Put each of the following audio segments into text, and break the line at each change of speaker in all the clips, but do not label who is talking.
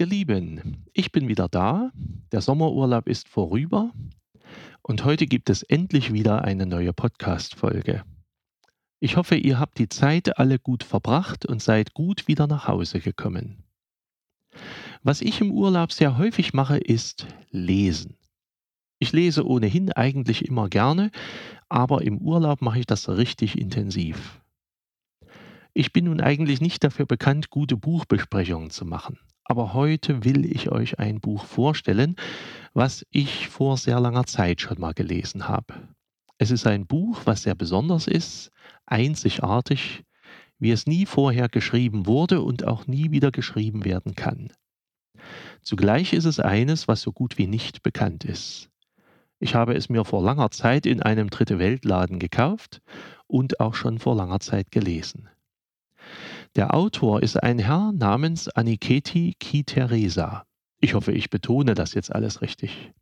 Ihr Lieben, ich bin wieder da. Der Sommerurlaub ist vorüber und heute gibt es endlich wieder eine neue Podcast-Folge. Ich hoffe, ihr habt die Zeit alle gut verbracht und seid gut wieder nach Hause gekommen. Was ich im Urlaub sehr häufig mache, ist lesen. Ich lese ohnehin eigentlich immer gerne, aber im Urlaub mache ich das richtig intensiv. Ich bin nun eigentlich nicht dafür bekannt, gute Buchbesprechungen zu machen aber heute will ich euch ein Buch vorstellen, was ich vor sehr langer Zeit schon mal gelesen habe. Es ist ein Buch, was sehr besonders ist, einzigartig, wie es nie vorher geschrieben wurde und auch nie wieder geschrieben werden kann. Zugleich ist es eines, was so gut wie nicht bekannt ist. Ich habe es mir vor langer Zeit in einem Dritte Weltladen gekauft und auch schon vor langer Zeit gelesen. Der Autor ist ein Herr namens Aniketi Kiteresa. Ich hoffe, ich betone das jetzt alles richtig.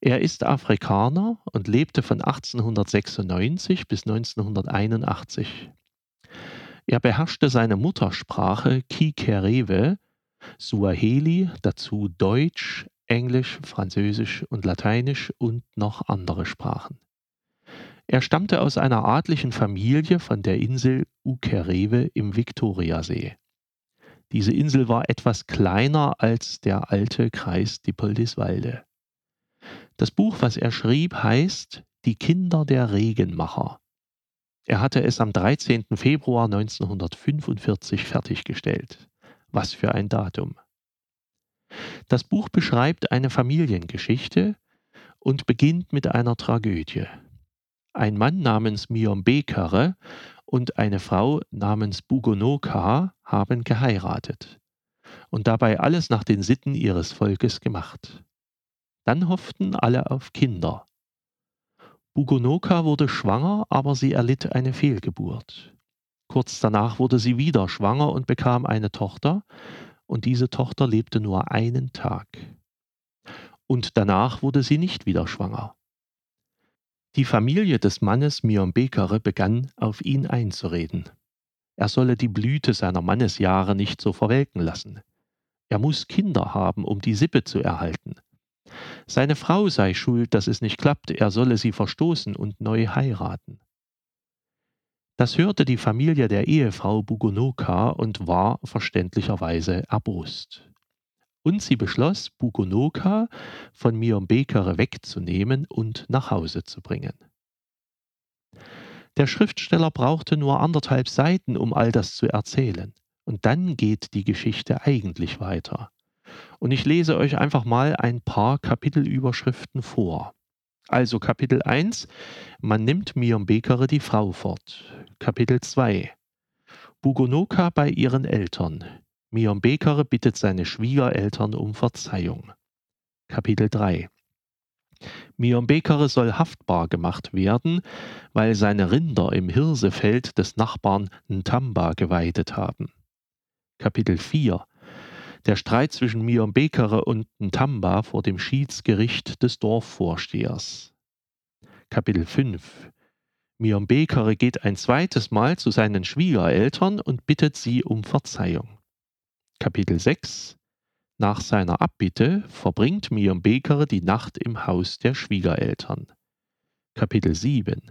Er ist Afrikaner und lebte von 1896 bis 1981. Er beherrschte seine Muttersprache Kikerewe, Suaheli, dazu Deutsch, Englisch, Französisch und Lateinisch und noch andere Sprachen. Er stammte aus einer adlichen Familie von der Insel Ukerewe im Viktoriasee. Diese Insel war etwas kleiner als der alte Kreis Dippoldiswalde. Das Buch, was er schrieb, heißt Die Kinder der Regenmacher. Er hatte es am 13. Februar 1945 fertiggestellt. Was für ein Datum. Das Buch beschreibt eine Familiengeschichte und beginnt mit einer Tragödie. Ein Mann namens Miombekere und eine Frau namens Bugonoka haben geheiratet und dabei alles nach den Sitten ihres Volkes gemacht. Dann hofften alle auf Kinder. Bugonoka wurde schwanger, aber sie erlitt eine Fehlgeburt. Kurz danach wurde sie wieder schwanger und bekam eine Tochter, und diese Tochter lebte nur einen Tag. Und danach wurde sie nicht wieder schwanger. Die Familie des Mannes Miombekere begann, auf ihn einzureden. Er solle die Blüte seiner Mannesjahre nicht so verwelken lassen. Er muss Kinder haben, um die Sippe zu erhalten. Seine Frau sei schuld, dass es nicht klappt, er solle sie verstoßen und neu heiraten. Das hörte die Familie der Ehefrau Bugonoka und war verständlicherweise erbost und sie beschloss, Bugonoka von Miombekere wegzunehmen und nach Hause zu bringen. Der Schriftsteller brauchte nur anderthalb Seiten, um all das zu erzählen. Und dann geht die Geschichte eigentlich weiter. Und ich lese euch einfach mal ein paar Kapitelüberschriften vor. Also Kapitel 1, man nimmt Miombekere die Frau fort. Kapitel 2, Bugonoka bei ihren Eltern. Miombekere bittet seine Schwiegereltern um Verzeihung. Kapitel 3 Miombekere soll haftbar gemacht werden, weil seine Rinder im Hirsefeld des Nachbarn Ntamba geweidet haben. Kapitel 4 Der Streit zwischen Miombekere und Ntamba vor dem Schiedsgericht des Dorfvorstehers. Kapitel 5 Miombekere geht ein zweites Mal zu seinen Schwiegereltern und bittet sie um Verzeihung. Kapitel 6 Nach seiner Abbitte verbringt Miombekere die Nacht im Haus der Schwiegereltern. Kapitel 7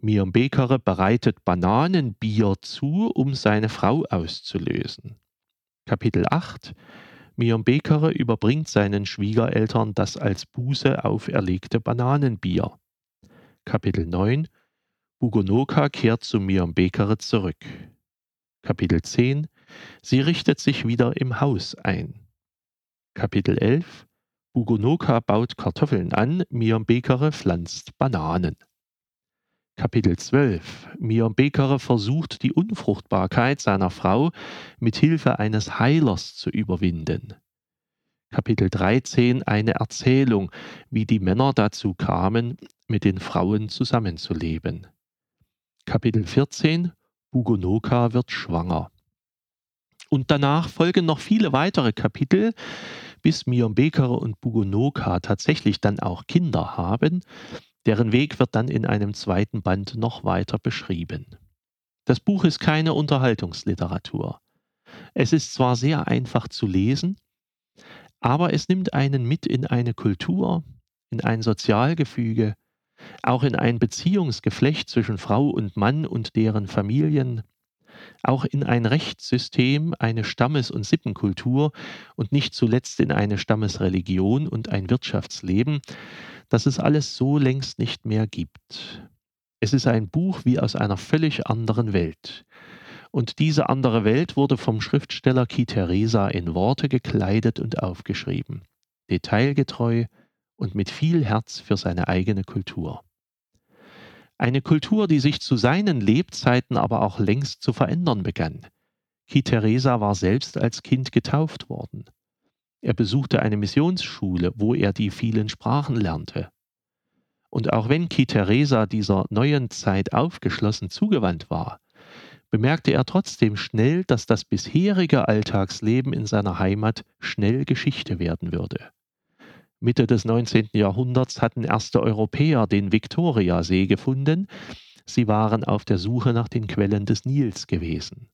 Miombekere bereitet Bananenbier zu, um seine Frau auszulösen. Kapitel 8 Miombekere überbringt seinen Schwiegereltern das als Buße auferlegte Bananenbier. Kapitel 9 Bugonoka kehrt zu Miombekere zurück. Kapitel 10 Sie richtet sich wieder im Haus ein. Kapitel 11 Bugonoka baut Kartoffeln an, Miombekere pflanzt Bananen. Kapitel 12 Miombekere versucht die Unfruchtbarkeit seiner Frau mit Hilfe eines Heilers zu überwinden. Kapitel 13 eine Erzählung, wie die Männer dazu kamen, mit den Frauen zusammenzuleben. Kapitel 14 Bugonoka wird schwanger. Und danach folgen noch viele weitere Kapitel, bis Miombekere und Bugonoka tatsächlich dann auch Kinder haben. Deren Weg wird dann in einem zweiten Band noch weiter beschrieben. Das Buch ist keine Unterhaltungsliteratur. Es ist zwar sehr einfach zu lesen, Aber es nimmt einen mit in eine Kultur, in ein Sozialgefüge, auch in ein Beziehungsgeflecht zwischen Frau und Mann und deren Familien, auch in ein Rechtssystem, eine Stammes- und Sippenkultur und nicht zuletzt in eine Stammesreligion und ein Wirtschaftsleben, das es alles so längst nicht mehr gibt. Es ist ein Buch wie aus einer völlig anderen Welt. Und diese andere Welt wurde vom Schriftsteller Ki Theresa in Worte gekleidet und aufgeschrieben, detailgetreu und mit viel Herz für seine eigene Kultur. Eine Kultur, die sich zu seinen Lebzeiten aber auch längst zu verändern begann. Ki Theresa war selbst als Kind getauft worden. Er besuchte eine Missionsschule, wo er die vielen Sprachen lernte. Und auch wenn Ki Theresa dieser neuen Zeit aufgeschlossen zugewandt war, bemerkte er trotzdem schnell, dass das bisherige Alltagsleben in seiner Heimat schnell Geschichte werden würde. Mitte des 19. Jahrhunderts hatten erste Europäer den Viktoriasee gefunden. Sie waren auf der Suche nach den Quellen des Nils gewesen.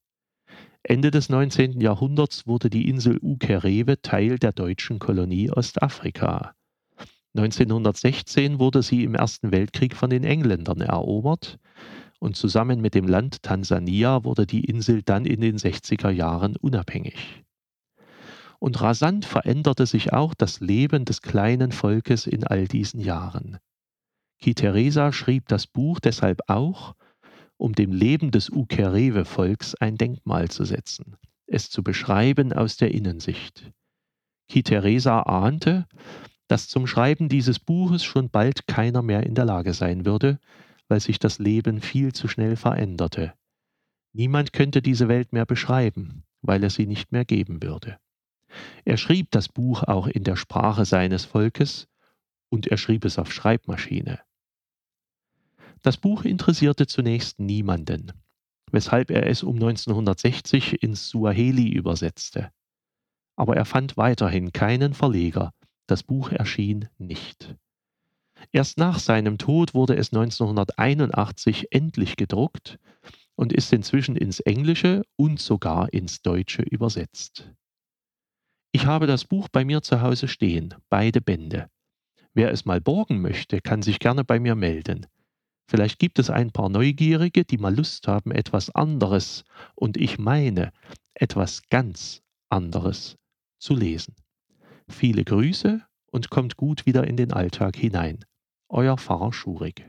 Ende des 19. Jahrhunderts wurde die Insel Ukerewe Teil der deutschen Kolonie Ostafrika. 1916 wurde sie im Ersten Weltkrieg von den Engländern erobert und zusammen mit dem Land Tansania wurde die Insel dann in den 60er Jahren unabhängig und rasant veränderte sich auch das Leben des kleinen Volkes in all diesen Jahren. Ki Theresa schrieb das Buch deshalb auch, um dem Leben des Ukerewe-Volks ein Denkmal zu setzen, es zu beschreiben aus der Innensicht. Ki Theresa ahnte, dass zum Schreiben dieses Buches schon bald keiner mehr in der Lage sein würde, weil sich das Leben viel zu schnell veränderte. Niemand könnte diese Welt mehr beschreiben, weil es sie nicht mehr geben würde. Er schrieb das Buch auch in der Sprache seines Volkes und er schrieb es auf Schreibmaschine. Das Buch interessierte zunächst niemanden, weshalb er es um 1960 ins Suaheli übersetzte. Aber er fand weiterhin keinen Verleger, das Buch erschien nicht. Erst nach seinem Tod wurde es 1981 endlich gedruckt und ist inzwischen ins Englische und sogar ins Deutsche übersetzt. Ich habe das Buch bei mir zu Hause stehen, beide Bände. Wer es mal borgen möchte, kann sich gerne bei mir melden. Vielleicht gibt es ein paar Neugierige, die mal Lust haben, etwas anderes, und ich meine, etwas ganz anderes zu lesen. Viele Grüße und kommt gut wieder in den Alltag hinein. Euer Pfarrer Schurig.